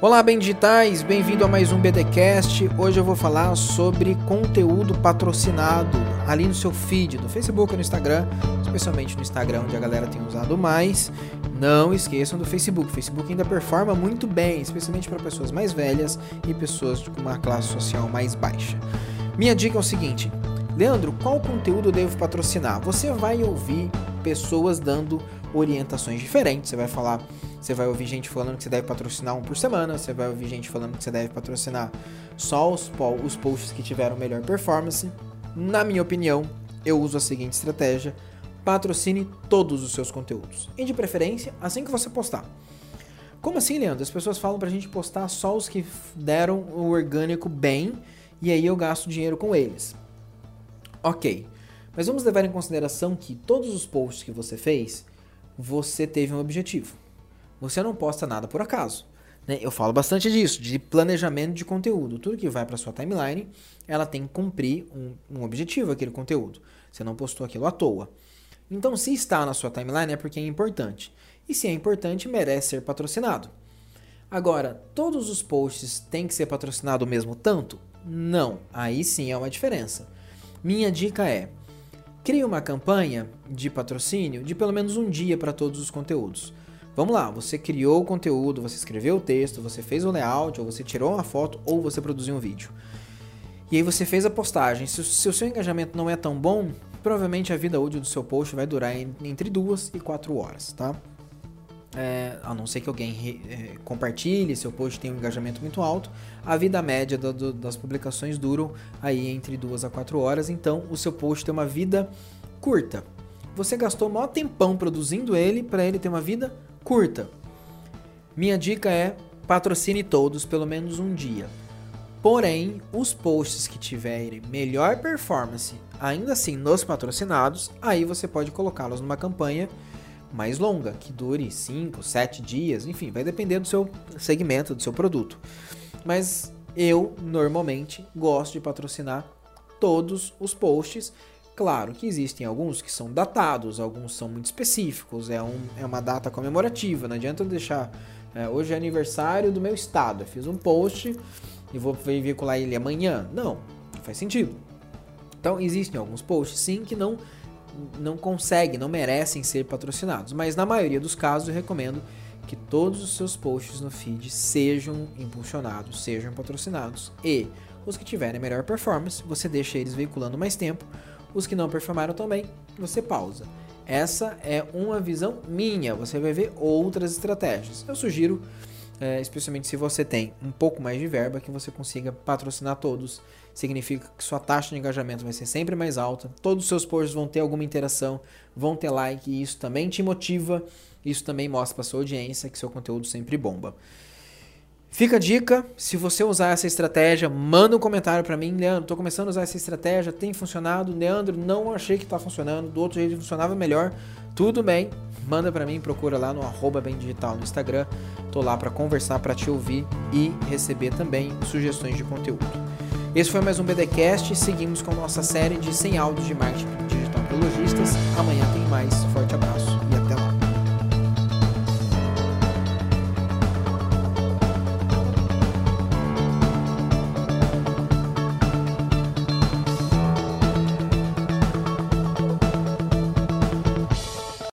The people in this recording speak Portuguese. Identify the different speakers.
Speaker 1: Olá, bem digitais, bem-vindo a mais um BDcast. Hoje eu vou falar sobre conteúdo patrocinado ali no seu feed, no Facebook e no Instagram, especialmente no Instagram, onde a galera tem usado mais. Não esqueçam do Facebook. O Facebook ainda performa muito bem, especialmente para pessoas mais velhas e pessoas com uma classe social mais baixa. Minha dica é o seguinte: Leandro, qual conteúdo eu devo patrocinar? Você vai ouvir pessoas dando orientações diferentes. Você vai falar, você vai ouvir gente falando que você deve patrocinar um por semana, você vai ouvir gente falando que você deve patrocinar só os, os posts que tiveram melhor performance. Na minha opinião, eu uso a seguinte estratégia: patrocine todos os seus conteúdos. E de preferência, assim que você postar. Como assim, Leandro? As pessoas falam pra gente postar só os que deram o orgânico bem e aí eu gasto dinheiro com eles. Ok, mas vamos levar em consideração que todos os posts que você fez, você teve um objetivo. Você não posta nada por acaso. Né? Eu falo bastante disso, de planejamento de conteúdo. Tudo que vai para sua timeline, ela tem que cumprir um, um objetivo, aquele conteúdo. Você não postou aquilo à toa. Então, se está na sua timeline, é porque é importante. E se é importante, merece ser patrocinado. Agora, todos os posts têm que ser patrocinados mesmo tanto? Não. Aí sim é uma diferença. Minha dica é: crie uma campanha de patrocínio de pelo menos um dia para todos os conteúdos. Vamos lá, você criou o conteúdo, você escreveu o texto, você fez o layout, ou você tirou uma foto, ou você produziu um vídeo. E aí você fez a postagem. Se, se o seu engajamento não é tão bom, provavelmente a vida útil do seu post vai durar entre duas e quatro horas, tá? É, a não ser que alguém re, é, compartilhe, seu post tenha um engajamento muito alto, a vida média do, do, das publicações duram aí entre 2 a 4 horas, então o seu post tem uma vida curta. Você gastou maior tempão produzindo ele para ele ter uma vida curta. Minha dica é patrocine todos pelo menos um dia. Porém, os posts que tiverem melhor performance, ainda assim nos patrocinados, aí você pode colocá-los numa campanha mais longa, que dure 5, 7 dias, enfim, vai depender do seu segmento, do seu produto. Mas eu normalmente gosto de patrocinar todos os posts. Claro que existem alguns que são datados, alguns são muito específicos, é, um, é uma data comemorativa, não adianta eu deixar. É, hoje é aniversário do meu estado, eu fiz um post e vou veicular ele amanhã. Não, não faz sentido. Então existem alguns posts sim que não não conseguem, não merecem ser patrocinados. Mas na maioria dos casos eu recomendo que todos os seus posts no feed sejam impulsionados, sejam patrocinados. E os que tiverem melhor performance, você deixa eles veiculando mais tempo. Os que não performaram também, você pausa. Essa é uma visão minha. Você vai ver outras estratégias. Eu sugiro é, especialmente se você tem um pouco mais de verba, que você consiga patrocinar todos. Significa que sua taxa de engajamento vai ser sempre mais alta, todos os seus posts vão ter alguma interação, vão ter like, e isso também te motiva, isso também mostra para sua audiência que seu conteúdo sempre bomba. Fica a dica, se você usar essa estratégia, manda um comentário para mim, Leandro, estou começando a usar essa estratégia, tem funcionado, Leandro, não achei que está funcionando, do outro jeito funcionava melhor, tudo bem, manda para mim, procura lá no arroba bem digital no Instagram. Tô lá para conversar, para te ouvir e receber também sugestões de conteúdo. Esse foi mais um BDcast. Seguimos com nossa série de 100 áudios de marketing digital para lojistas. Amanhã tem mais. Forte abraço.